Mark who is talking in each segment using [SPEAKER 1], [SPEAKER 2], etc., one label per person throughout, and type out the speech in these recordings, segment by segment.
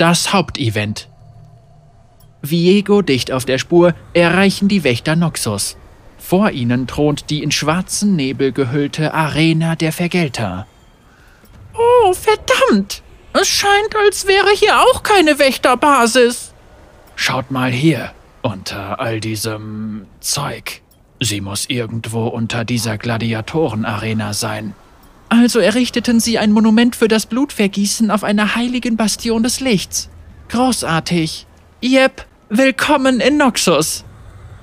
[SPEAKER 1] das Hauptevent. Viego dicht auf der Spur erreichen die Wächter Noxus. Vor ihnen thront die in schwarzen Nebel gehüllte Arena der Vergelter.
[SPEAKER 2] Oh, verdammt! Es scheint, als wäre hier auch keine Wächterbasis.
[SPEAKER 1] Schaut mal hier, unter all diesem Zeug. Sie muss irgendwo unter dieser Gladiatorenarena sein.
[SPEAKER 2] Also errichteten sie ein Monument für das Blutvergießen auf einer heiligen Bastion des Lichts. Großartig. Jep, willkommen in Noxus.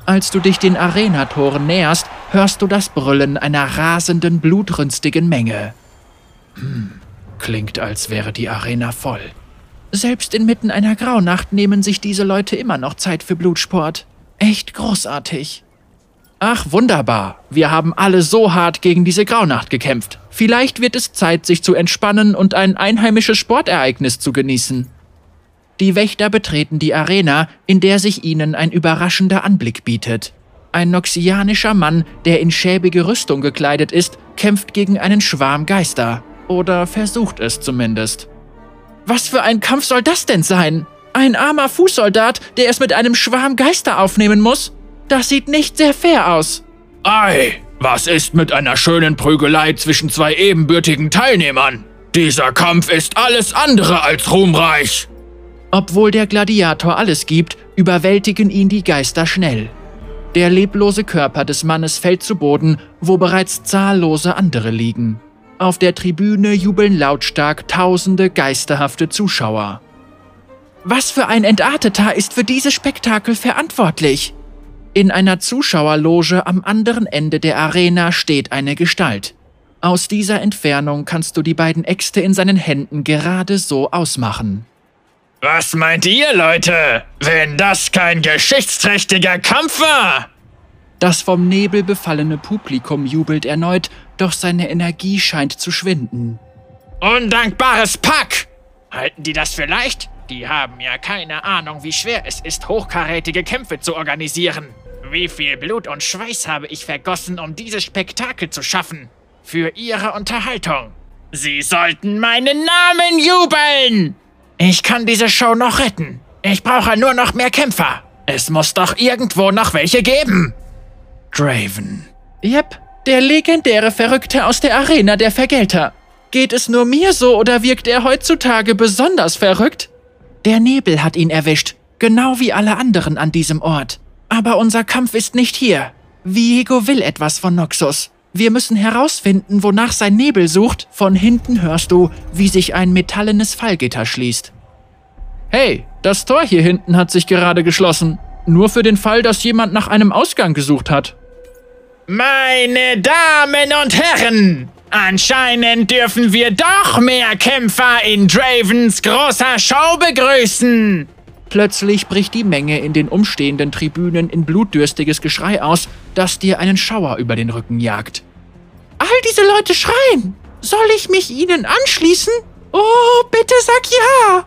[SPEAKER 2] Als du dich den Arenatoren näherst, hörst du das Brüllen einer rasenden, blutrünstigen Menge.
[SPEAKER 1] Hm, klingt, als wäre die Arena voll.
[SPEAKER 2] Selbst inmitten einer Graunacht nehmen sich diese Leute immer noch Zeit für Blutsport. Echt großartig.
[SPEAKER 1] Ach, wunderbar. Wir haben alle so hart gegen diese Graunacht gekämpft. Vielleicht wird es Zeit, sich zu entspannen und ein einheimisches Sportereignis zu genießen. Die Wächter betreten die Arena, in der sich ihnen ein überraschender Anblick bietet. Ein noxianischer Mann, der in schäbige Rüstung gekleidet ist, kämpft gegen einen Schwarm Geister. Oder versucht es zumindest.
[SPEAKER 2] Was für ein Kampf soll das denn sein? Ein armer Fußsoldat, der es mit einem Schwarm Geister aufnehmen muss? Das sieht nicht sehr fair aus.
[SPEAKER 3] Ei, was ist mit einer schönen Prügelei zwischen zwei ebenbürtigen Teilnehmern? Dieser Kampf ist alles andere als ruhmreich.
[SPEAKER 1] Obwohl der Gladiator alles gibt, überwältigen ihn die Geister schnell. Der leblose Körper des Mannes fällt zu Boden, wo bereits zahllose andere liegen. Auf der Tribüne jubeln lautstark tausende geisterhafte Zuschauer.
[SPEAKER 2] Was für ein Entarteter ist für dieses Spektakel verantwortlich?
[SPEAKER 1] In einer Zuschauerloge am anderen Ende der Arena steht eine Gestalt. Aus dieser Entfernung kannst du die beiden Äxte in seinen Händen gerade so ausmachen.
[SPEAKER 3] Was meint ihr, Leute? Wenn das kein geschichtsträchtiger Kampf war?
[SPEAKER 1] Das vom Nebel befallene Publikum jubelt erneut, doch seine Energie scheint zu schwinden.
[SPEAKER 3] Undankbares Pack! Halten die das für leicht? Die haben ja keine Ahnung, wie schwer es ist, hochkarätige Kämpfe zu organisieren. Wie viel Blut und Schweiß habe ich vergossen, um dieses Spektakel zu schaffen? Für ihre Unterhaltung. Sie sollten meinen Namen jubeln! Ich kann diese Show noch retten. Ich brauche nur noch mehr Kämpfer. Es muss doch irgendwo noch welche geben.
[SPEAKER 1] Draven.
[SPEAKER 2] Yep, der legendäre Verrückte aus der Arena der Vergelter. Geht es nur mir so oder wirkt er heutzutage besonders verrückt? Der Nebel hat ihn erwischt, genau wie alle anderen an diesem Ort. Aber unser Kampf ist nicht hier. Viego will etwas von Noxus. Wir müssen herausfinden, wonach sein Nebel sucht. Von hinten hörst du, wie sich ein metallenes Fallgitter schließt.
[SPEAKER 1] Hey, das Tor hier hinten hat sich gerade geschlossen. Nur für den Fall, dass jemand nach einem Ausgang gesucht hat.
[SPEAKER 3] Meine Damen und Herren, anscheinend dürfen wir doch mehr Kämpfer in Dravens großer Show begrüßen.
[SPEAKER 1] Plötzlich bricht die Menge in den umstehenden Tribünen in blutdürstiges Geschrei aus, das dir einen Schauer über den Rücken jagt.
[SPEAKER 2] All diese Leute schreien. Soll ich mich ihnen anschließen? Oh, bitte sag ja!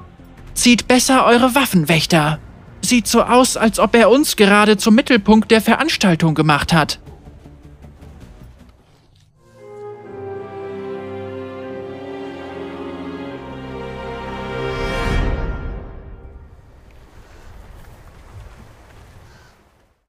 [SPEAKER 1] Zieht besser eure Waffen, Wächter. Sieht so aus, als ob er uns gerade zum Mittelpunkt der Veranstaltung gemacht hat.